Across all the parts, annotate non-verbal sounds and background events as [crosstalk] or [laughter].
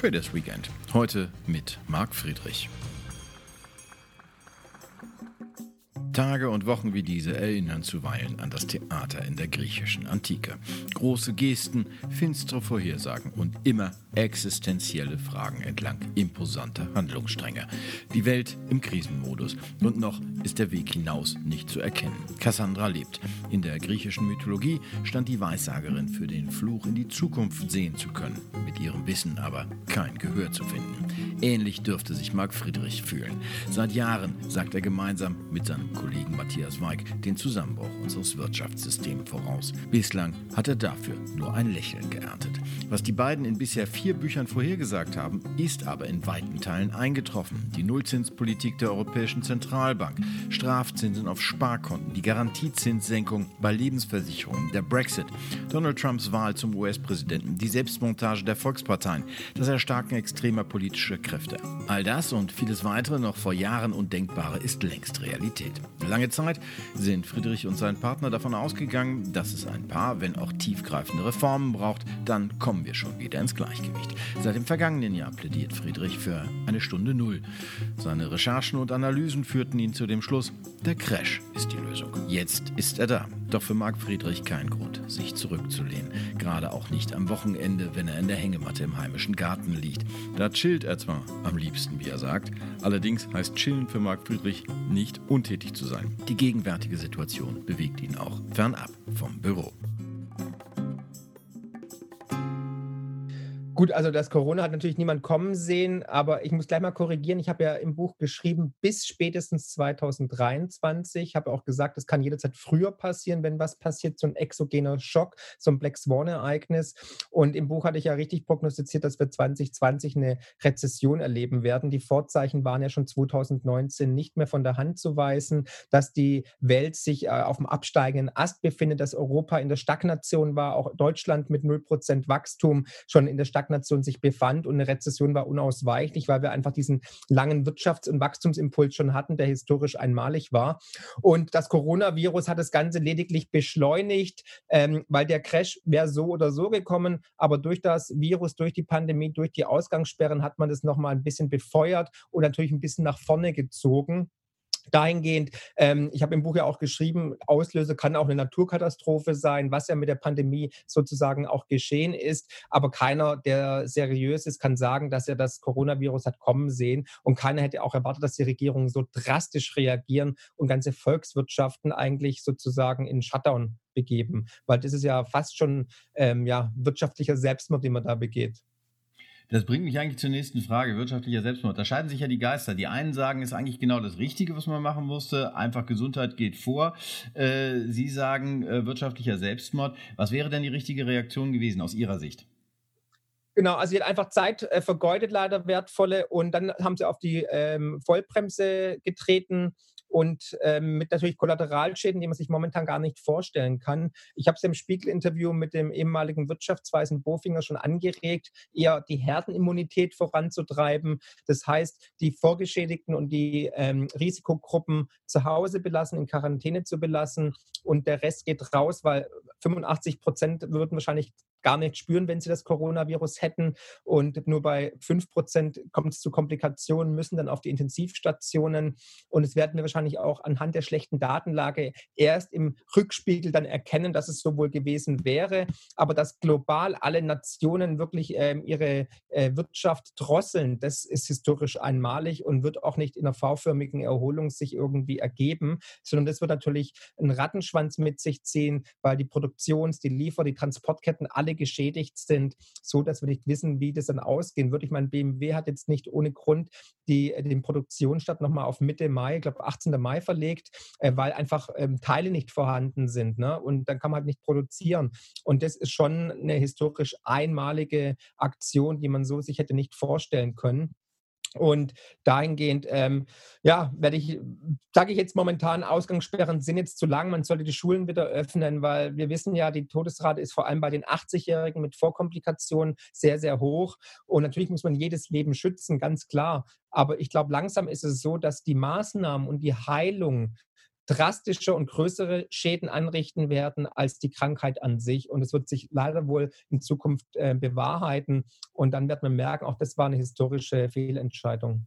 Traders Weekend. Heute mit Marc Friedrich. Tage und Wochen wie diese erinnern zuweilen an das Theater in der griechischen Antike. Große Gesten, finstere Vorhersagen und immer existenzielle Fragen entlang imposanter Handlungsstränge. Die Welt im Krisenmodus. Und noch ist der Weg hinaus nicht zu erkennen. Cassandra lebt. In der griechischen Mythologie stand die Weissagerin für den Fluch in die Zukunft sehen zu können, mit ihrem Wissen aber kein Gehör zu finden. Ähnlich dürfte sich Marc Friedrich fühlen. Seit Jahren sagt er gemeinsam mit seinem Kollegen Matthias Weig den Zusammenbruch unseres Wirtschaftssystems voraus. Bislang hat er dafür nur ein Lächeln geerntet. Was die beiden in bisher vier Büchern vorhergesagt haben, ist aber in weiten Teilen eingetroffen. Die Nullzinspolitik der Europäischen Zentralbank, Strafzinsen auf Sparkonten, die Garantiezinssenkung bei Lebensversicherungen, der Brexit, Donald Trumps Wahl zum US-Präsidenten, die Selbstmontage der Volksparteien, das Erstarken extremer politischer Kräfte. All das und vieles weitere noch vor Jahren Undenkbare ist längst Realität. Lange Zeit sind Friedrich und sein Partner davon ausgegangen, dass es ein paar, wenn auch tiefgreifende Reformen braucht, dann kommen wir schon wieder ins Gleichgewicht. Seit dem vergangenen Jahr plädiert Friedrich für eine Stunde Null. Seine Recherchen und Analysen führten ihn zu dem Schluss, der Crash ist die Lösung. Jetzt ist er da. Doch für Marc Friedrich kein Grund, sich zurückzulehnen. Gerade auch nicht am Wochenende, wenn er in der Hängematte im heimischen Garten liegt. Da chillt er zwar am liebsten, wie er sagt. Allerdings heißt chillen für Marc Friedrich nicht untätig zu sein. Die gegenwärtige Situation bewegt ihn auch fernab vom Büro. Gut, also das Corona hat natürlich niemand kommen sehen, aber ich muss gleich mal korrigieren. Ich habe ja im Buch geschrieben, bis spätestens 2023. Ich habe auch gesagt, es kann jederzeit früher passieren, wenn was passiert, so ein exogener Schock, so ein Black Swan-Ereignis. Und im Buch hatte ich ja richtig prognostiziert, dass wir 2020 eine Rezession erleben werden. Die Vorzeichen waren ja schon 2019 nicht mehr von der Hand zu weisen, dass die Welt sich äh, auf dem absteigenden Ast befindet, dass Europa in der Stagnation war, auch Deutschland mit 0% Wachstum schon in der Stagnation Stagnation sich befand und eine Rezession war unausweichlich, weil wir einfach diesen langen Wirtschafts- und Wachstumsimpuls schon hatten, der historisch einmalig war. Und das Coronavirus hat das Ganze lediglich beschleunigt, ähm, weil der Crash wäre so oder so gekommen, aber durch das Virus, durch die Pandemie, durch die Ausgangssperren hat man das nochmal ein bisschen befeuert und natürlich ein bisschen nach vorne gezogen dahingehend, ähm, ich habe im Buch ja auch geschrieben, Auslöser kann auch eine Naturkatastrophe sein, was ja mit der Pandemie sozusagen auch geschehen ist. Aber keiner, der seriös ist, kann sagen, dass er das Coronavirus hat kommen sehen. Und keiner hätte auch erwartet, dass die Regierungen so drastisch reagieren und ganze Volkswirtschaften eigentlich sozusagen in Shutdown begeben. Weil das ist ja fast schon ähm, ja, wirtschaftlicher Selbstmord, den man da begeht. Das bringt mich eigentlich zur nächsten Frage, wirtschaftlicher Selbstmord. Da scheiden sich ja die Geister. Die einen sagen, es ist eigentlich genau das Richtige, was man machen musste. Einfach Gesundheit geht vor. Äh, Sie sagen äh, wirtschaftlicher Selbstmord. Was wäre denn die richtige Reaktion gewesen aus Ihrer Sicht? Genau, also sie hat einfach Zeit äh, vergeudet, leider wertvolle. Und dann haben sie auf die ähm, Vollbremse getreten und ähm, mit natürlich Kollateralschäden, die man sich momentan gar nicht vorstellen kann. Ich habe es im Spiegel-Interview mit dem ehemaligen Wirtschaftsweisen Bofinger schon angeregt, eher die Herdenimmunität voranzutreiben. Das heißt, die Vorgeschädigten und die ähm, Risikogruppen zu Hause belassen, in Quarantäne zu belassen und der Rest geht raus, weil 85 Prozent würden wahrscheinlich gar nicht spüren, wenn sie das Coronavirus hätten. Und nur bei 5 Prozent kommt es zu Komplikationen, müssen dann auf die Intensivstationen. Und es werden wir wahrscheinlich auch anhand der schlechten Datenlage erst im Rückspiegel dann erkennen, dass es so wohl gewesen wäre. Aber dass global alle Nationen wirklich äh, ihre äh, Wirtschaft drosseln, das ist historisch einmalig und wird auch nicht in einer V-förmigen Erholung sich irgendwie ergeben, sondern das wird natürlich einen Rattenschwanz mit sich ziehen, weil die Produktions-, die Liefer-, die Transportketten alle alle geschädigt sind, so dass wir nicht wissen, wie das dann ausgehen wird. Ich meine, BMW hat jetzt nicht ohne Grund die, äh, den Produktionsstart nochmal auf Mitte Mai, ich glaube 18. Mai verlegt, äh, weil einfach ähm, Teile nicht vorhanden sind. Ne? Und dann kann man halt nicht produzieren. Und das ist schon eine historisch einmalige Aktion, die man so sich hätte nicht vorstellen können. Und dahingehend, ähm, ja, werde ich, sage ich jetzt momentan, Ausgangssperren sind jetzt zu lang. Man sollte die Schulen wieder öffnen, weil wir wissen ja, die Todesrate ist vor allem bei den 80-Jährigen mit Vorkomplikationen sehr, sehr hoch. Und natürlich muss man jedes Leben schützen, ganz klar. Aber ich glaube, langsam ist es so, dass die Maßnahmen und die Heilung drastischer und größere Schäden anrichten werden als die Krankheit an sich. Und es wird sich leider wohl in Zukunft äh, bewahrheiten. Und dann wird man merken, auch das war eine historische Fehlentscheidung.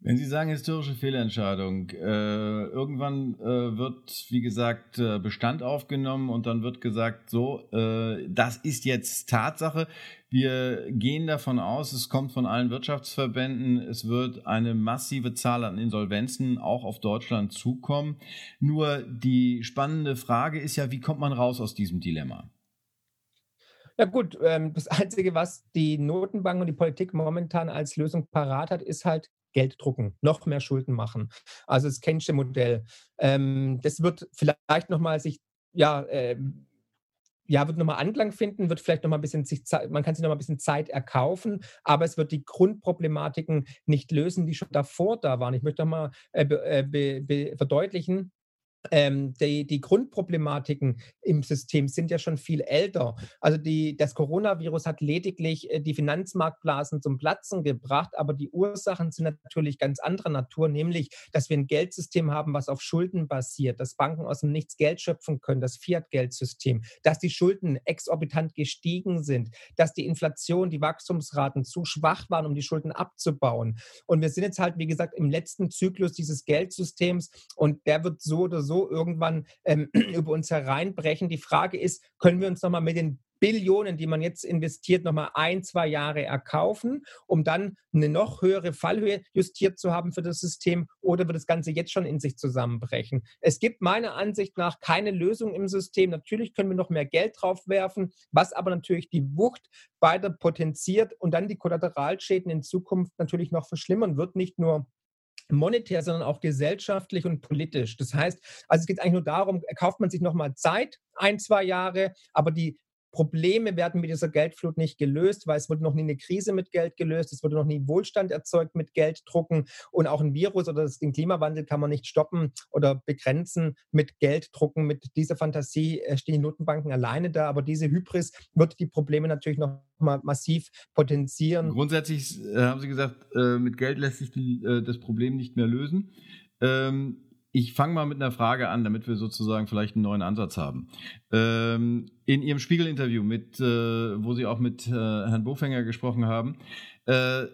Wenn Sie sagen historische Fehlentscheidung, äh, irgendwann äh, wird, wie gesagt, äh, Bestand aufgenommen und dann wird gesagt, so, äh, das ist jetzt Tatsache. Wir gehen davon aus, es kommt von allen Wirtschaftsverbänden, es wird eine massive Zahl an Insolvenzen auch auf Deutschland zukommen. Nur die spannende Frage ist ja, wie kommt man raus aus diesem Dilemma? Ja gut, ähm, das Einzige, was die Notenbank und die Politik momentan als Lösung parat hat, ist halt Geld drucken, noch mehr Schulden machen. Also das Kensche Modell. Ähm, das wird vielleicht nochmal sich, ja, äh, ja, wird nochmal Anklang finden, wird vielleicht nochmal ein bisschen sich, man kann sich nochmal ein bisschen Zeit erkaufen, aber es wird die Grundproblematiken nicht lösen, die schon davor da waren. Ich möchte nochmal äh, äh, be, be, verdeutlichen, ähm, die, die, Grundproblematiken im System sind ja schon viel älter. Also die, das Coronavirus hat lediglich äh, die Finanzmarktblasen zum Platzen gebracht, aber die Ursachen sind natürlich ganz anderer Natur, nämlich, dass wir ein Geldsystem haben, was auf Schulden basiert, dass Banken aus dem Nichts Geld schöpfen können, das Fiat-Geldsystem, dass die Schulden exorbitant gestiegen sind, dass die Inflation, die Wachstumsraten zu schwach waren, um die Schulden abzubauen. Und wir sind jetzt halt, wie gesagt, im letzten Zyklus dieses Geldsystems und der wird so oder so irgendwann ähm, [clears throat] über uns hereinbrechen. Die Frage ist, können wir uns nochmal mit den Billionen, die man jetzt investiert, nochmal ein, zwei Jahre erkaufen, um dann eine noch höhere Fallhöhe justiert zu haben für das System oder wird das Ganze jetzt schon in sich zusammenbrechen? Es gibt meiner Ansicht nach keine Lösung im System. Natürlich können wir noch mehr Geld draufwerfen, was aber natürlich die Wucht weiter potenziert und dann die Kollateralschäden in Zukunft natürlich noch verschlimmern wird, nicht nur monetär, sondern auch gesellschaftlich und politisch. Das heißt, also es geht eigentlich nur darum, kauft man sich nochmal Zeit, ein, zwei Jahre, aber die Probleme werden mit dieser Geldflut nicht gelöst, weil es wurde noch nie eine Krise mit Geld gelöst, es wurde noch nie Wohlstand erzeugt mit Gelddrucken und auch ein Virus oder den Klimawandel kann man nicht stoppen oder begrenzen mit Gelddrucken. Mit dieser Fantasie äh, stehen die Notenbanken alleine da, aber diese Hybris wird die Probleme natürlich noch mal massiv potenzieren. Grundsätzlich äh, haben Sie gesagt, äh, mit Geld lässt sich die, das Problem nicht mehr lösen. Ähm, ich fange mal mit einer Frage an, damit wir sozusagen vielleicht einen neuen Ansatz haben. Ähm, in Ihrem Spiegel-Interview, mit, äh, wo Sie auch mit äh, Herrn Bofänger gesprochen haben, äh,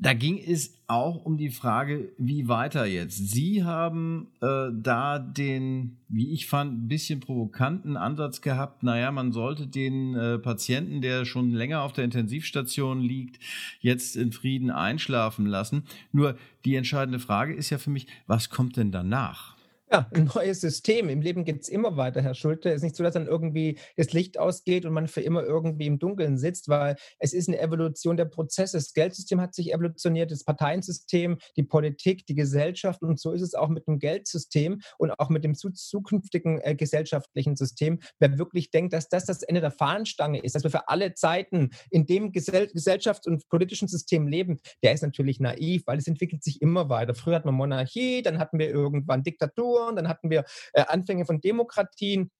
da ging es auch um die Frage, wie weiter jetzt. Sie haben äh, da den, wie ich fand, ein bisschen provokanten Ansatz gehabt. Naja, man sollte den äh, Patienten, der schon länger auf der Intensivstation liegt, jetzt in Frieden einschlafen lassen. Nur die entscheidende Frage ist ja für mich, was kommt denn danach? Ja, ein neues System. Im Leben geht es immer weiter, Herr Schulte. Es ist nicht so, dass dann irgendwie das Licht ausgeht und man für immer irgendwie im Dunkeln sitzt, weil es ist eine Evolution der Prozesse. Das Geldsystem hat sich evolutioniert, das Parteiensystem, die Politik, die Gesellschaft und so ist es auch mit dem Geldsystem und auch mit dem zukünftigen äh, gesellschaftlichen System. Wer wirklich denkt, dass das das Ende der Fahnenstange ist, dass wir für alle Zeiten in dem Gesell Gesellschafts- und politischen System leben, der ist natürlich naiv, weil es entwickelt sich immer weiter. Früher hatten wir Monarchie, dann hatten wir irgendwann Diktatur Diktaturen, dann hatten wir äh, Anfänge von Demokratien.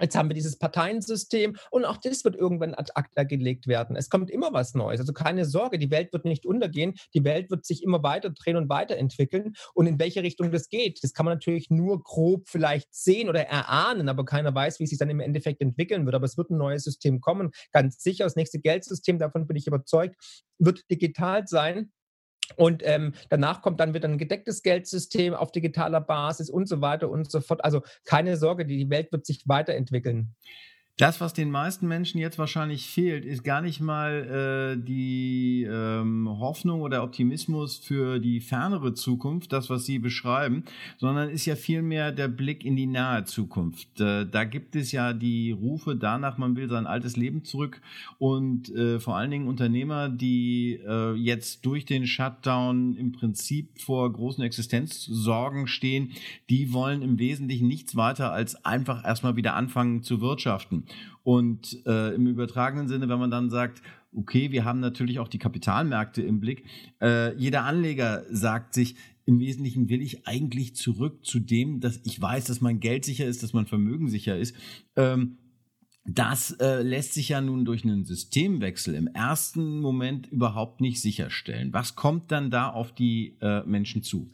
Jetzt haben wir dieses Parteiensystem und auch das wird irgendwann ad acta gelegt werden. Es kommt immer was Neues. Also keine Sorge, die Welt wird nicht untergehen. Die Welt wird sich immer weiter drehen und weiterentwickeln. Und in welche Richtung das geht, das kann man natürlich nur grob vielleicht sehen oder erahnen, aber keiner weiß, wie es sich dann im Endeffekt entwickeln wird. Aber es wird ein neues System kommen. Ganz sicher, das nächste Geldsystem, davon bin ich überzeugt, wird digital sein. Und ähm, danach kommt dann wieder ein gedecktes Geldsystem auf digitaler Basis und so weiter und so fort. Also keine Sorge, die Welt wird sich weiterentwickeln. Das, was den meisten Menschen jetzt wahrscheinlich fehlt, ist gar nicht mal äh, die ähm, Hoffnung oder Optimismus für die fernere Zukunft, das, was Sie beschreiben, sondern ist ja vielmehr der Blick in die nahe Zukunft. Äh, da gibt es ja die Rufe danach, man will sein altes Leben zurück und äh, vor allen Dingen Unternehmer, die äh, jetzt durch den Shutdown im Prinzip vor großen Existenzsorgen stehen, die wollen im Wesentlichen nichts weiter als einfach erstmal wieder anfangen zu wirtschaften. Und äh, im übertragenen Sinne, wenn man dann sagt, okay, wir haben natürlich auch die Kapitalmärkte im Blick, äh, jeder Anleger sagt sich, im Wesentlichen will ich eigentlich zurück zu dem, dass ich weiß, dass mein Geld sicher ist, dass mein Vermögen sicher ist. Ähm, das äh, lässt sich ja nun durch einen Systemwechsel im ersten Moment überhaupt nicht sicherstellen. Was kommt dann da auf die äh, Menschen zu?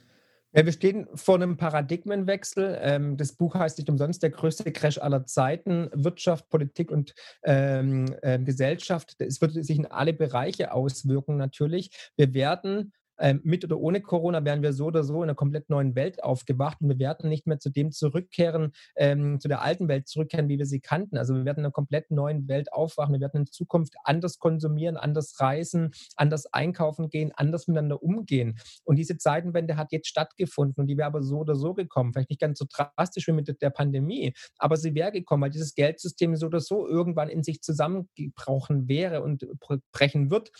Ja, wir stehen vor einem Paradigmenwechsel. Ähm, das Buch heißt nicht umsonst der größte Crash aller Zeiten. Wirtschaft, Politik und ähm, äh, Gesellschaft. Es wird sich in alle Bereiche auswirken natürlich. Wir werden ähm, mit oder ohne Corona wären wir so oder so in einer komplett neuen Welt aufgewacht und wir werden nicht mehr zu dem zurückkehren, ähm, zu der alten Welt zurückkehren, wie wir sie kannten. Also wir werden in einer komplett neuen Welt aufwachen. Wir werden in Zukunft anders konsumieren, anders reisen, anders einkaufen gehen, anders miteinander umgehen. Und diese Zeitenwende hat jetzt stattgefunden und die wäre aber so oder so gekommen. Vielleicht nicht ganz so drastisch wie mit der Pandemie, aber sie wäre gekommen, weil dieses Geldsystem so oder so irgendwann in sich zusammengebrochen wäre und brechen wird.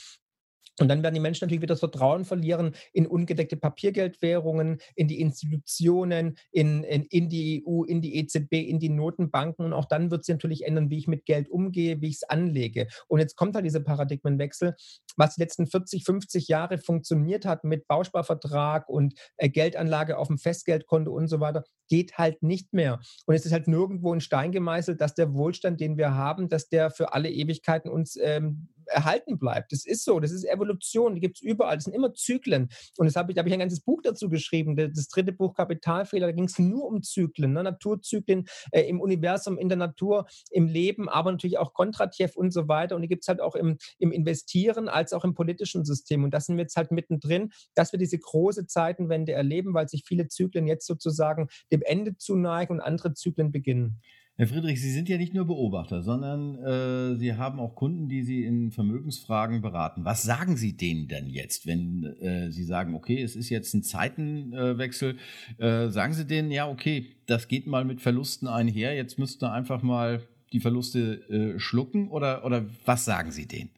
Und dann werden die Menschen natürlich wieder das Vertrauen verlieren in ungedeckte Papiergeldwährungen, in die Institutionen, in, in, in die EU, in die EZB, in die Notenbanken. Und auch dann wird sich natürlich ändern, wie ich mit Geld umgehe, wie ich es anlege. Und jetzt kommt halt dieser Paradigmenwechsel, was die letzten 40, 50 Jahre funktioniert hat mit Bausparvertrag und äh, Geldanlage auf dem Festgeldkonto und so weiter, geht halt nicht mehr. Und es ist halt nirgendwo in Stein gemeißelt, dass der Wohlstand, den wir haben, dass der für alle Ewigkeiten uns ähm, erhalten bleibt. Das ist so, das ist Evolution, die gibt es überall, das sind immer Zyklen. Und das hab ich, da habe ich ein ganzes Buch dazu geschrieben, das dritte Buch Kapitalfehler, da ging es nur um Zyklen, ne? Naturzyklen äh, im Universum, in der Natur, im Leben, aber natürlich auch Kontratjew und so weiter. Und die gibt es halt auch im, im Investieren als auch im politischen System. Und das sind wir jetzt halt mittendrin, dass wir diese große Zeitenwende erleben, weil sich viele Zyklen jetzt sozusagen dem Ende zuneigen und andere Zyklen beginnen. Herr Friedrich, Sie sind ja nicht nur Beobachter, sondern äh, Sie haben auch Kunden, die Sie in Vermögensfragen beraten. Was sagen Sie denen denn jetzt, wenn äh, Sie sagen, okay, es ist jetzt ein Zeitenwechsel? Äh, sagen Sie denen, ja, okay, das geht mal mit Verlusten einher, jetzt müsst ihr einfach mal die Verluste äh, schlucken oder, oder was sagen Sie denen?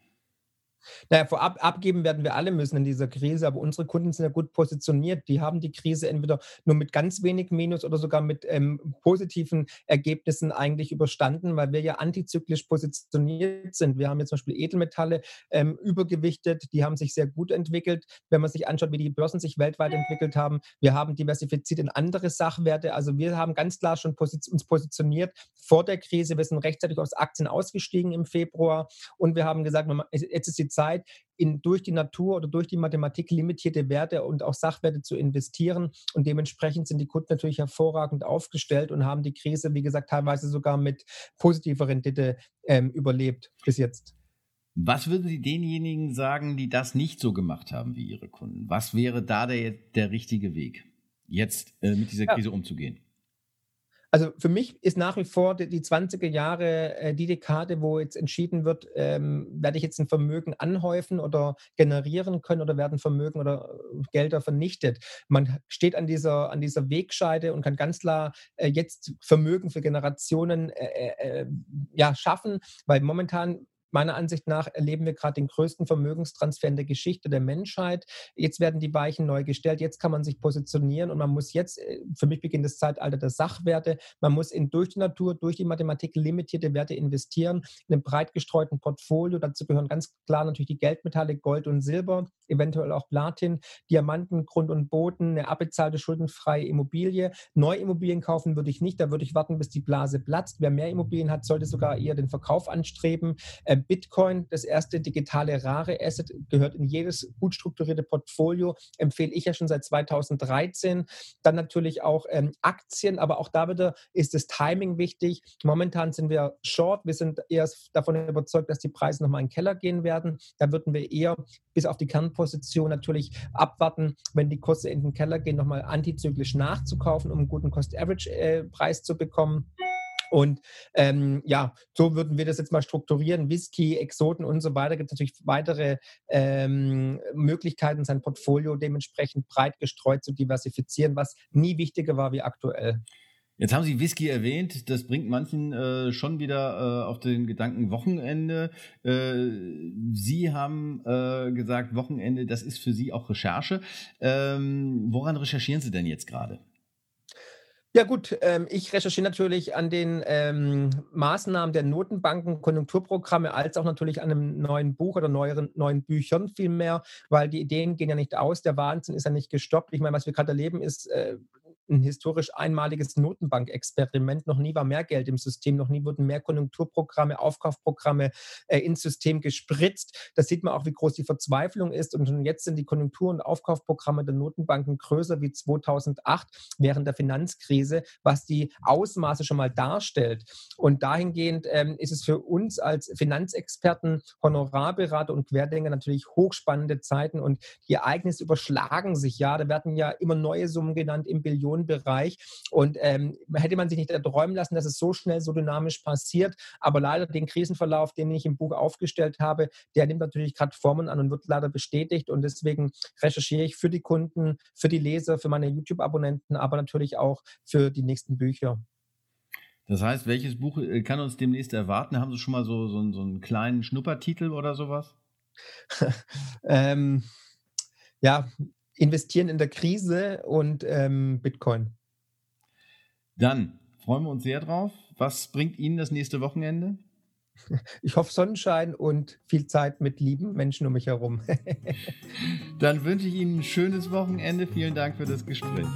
Naja, vorab abgeben werden wir alle müssen in dieser Krise, aber unsere Kunden sind ja gut positioniert. Die haben die Krise entweder nur mit ganz wenig Minus oder sogar mit ähm, positiven Ergebnissen eigentlich überstanden, weil wir ja antizyklisch positioniert sind. Wir haben jetzt zum Beispiel Edelmetalle ähm, übergewichtet, die haben sich sehr gut entwickelt. Wenn man sich anschaut, wie die Börsen sich weltweit entwickelt haben, wir haben diversifiziert in andere Sachwerte. Also wir haben ganz klar schon uns positioniert vor der Krise. Wir sind rechtzeitig aus Aktien ausgestiegen im Februar und wir haben gesagt, jetzt ist die Zeit, in, durch die Natur oder durch die Mathematik limitierte Werte und auch Sachwerte zu investieren. Und dementsprechend sind die Kunden natürlich hervorragend aufgestellt und haben die Krise, wie gesagt, teilweise sogar mit positiver Rendite ähm, überlebt bis jetzt. Was würden Sie denjenigen sagen, die das nicht so gemacht haben wie Ihre Kunden? Was wäre da der, der richtige Weg, jetzt äh, mit dieser Krise ja. umzugehen? Also für mich ist nach wie vor die, die 20er Jahre äh, die Dekade, wo jetzt entschieden wird, ähm, werde ich jetzt ein Vermögen anhäufen oder generieren können oder werden Vermögen oder äh, Gelder vernichtet. Man steht an dieser, an dieser Wegscheide und kann ganz klar äh, jetzt Vermögen für Generationen äh, äh, äh ja, schaffen, weil momentan Meiner Ansicht nach erleben wir gerade den größten Vermögenstransfer in der Geschichte der Menschheit. Jetzt werden die Weichen neu gestellt, jetzt kann man sich positionieren und man muss jetzt, äh, für mich beginnt das Zeitalter der Sachwerte, man muss in, durch die Natur, durch die Mathematik limitierte Werte investieren, in einem breit gestreuten Portfolio. Dazu gehören ganz klar natürlich die Geldmetalle Gold und Silber, eventuell auch Platin, Diamanten, Grund und Boden, eine abbezahlte schuldenfreie Immobilie. Neuimmobilien kaufen würde ich nicht, da würde ich warten, bis die Blase platzt. Wer mehr Immobilien hat, sollte sogar eher den Verkauf anstreben. Äh, Bitcoin, das erste digitale rare Asset, gehört in jedes gut strukturierte Portfolio, empfehle ich ja schon seit 2013. Dann natürlich auch ähm, Aktien, aber auch da wieder ist das Timing wichtig. Momentan sind wir short, wir sind eher davon überzeugt, dass die Preise nochmal in den Keller gehen werden. Da würden wir eher bis auf die Kernposition natürlich abwarten, wenn die Kurse in den Keller gehen, nochmal antizyklisch nachzukaufen, um einen guten Cost-Average-Preis äh, zu bekommen. Und ähm, ja, so würden wir das jetzt mal strukturieren. Whisky, Exoten und so weiter. Gibt es natürlich weitere ähm, Möglichkeiten, sein Portfolio dementsprechend breit gestreut zu diversifizieren, was nie wichtiger war wie aktuell. Jetzt haben Sie Whisky erwähnt, das bringt manchen äh, schon wieder äh, auf den Gedanken Wochenende. Äh, Sie haben äh, gesagt, Wochenende, das ist für Sie auch Recherche. Ähm, woran recherchieren Sie denn jetzt gerade? Ja gut, ähm, ich recherchiere natürlich an den ähm, Maßnahmen der Notenbanken, Konjunkturprogramme, als auch natürlich an einem neuen Buch oder neueren, neuen Büchern vielmehr, weil die Ideen gehen ja nicht aus, der Wahnsinn ist ja nicht gestoppt. Ich meine, was wir gerade erleben, ist äh, ein historisch einmaliges Notenbankexperiment. Noch nie war mehr Geld im System, noch nie wurden mehr Konjunkturprogramme, Aufkaufprogramme äh, ins System gespritzt. Da sieht man auch, wie groß die Verzweiflung ist. Und schon jetzt sind die Konjunktur- und Aufkaufprogramme der Notenbanken größer wie 2008 während der Finanzkrise, was die Ausmaße schon mal darstellt. Und dahingehend ähm, ist es für uns als Finanzexperten, Honorarberater und Querdenker natürlich hochspannende Zeiten und die Ereignisse überschlagen sich ja. Da werden ja immer neue Summen genannt im Billionenbereich. Und ähm, hätte man sich nicht erträumen lassen, dass es so schnell, so dynamisch passiert. Aber leider den Krisenverlauf, den ich im Buch aufgestellt habe, der nimmt natürlich gerade Formen an und wird leider bestätigt. Und deswegen recherchiere ich für die Kunden, für die Leser, für meine YouTube-Abonnenten, aber natürlich auch für die nächsten Bücher. Das heißt, welches Buch äh, kann uns demnächst erwarten? Haben Sie schon mal so, so, so einen kleinen Schnuppertitel oder sowas? [laughs] ähm, ja, investieren in der Krise und ähm, Bitcoin. Dann freuen wir uns sehr drauf. Was bringt Ihnen das nächste Wochenende? [laughs] Ich hoffe Sonnenschein und viel Zeit mit lieben Menschen um mich herum. [laughs] Dann wünsche ich Ihnen ein schönes Wochenende. Vielen Dank für das Gespräch.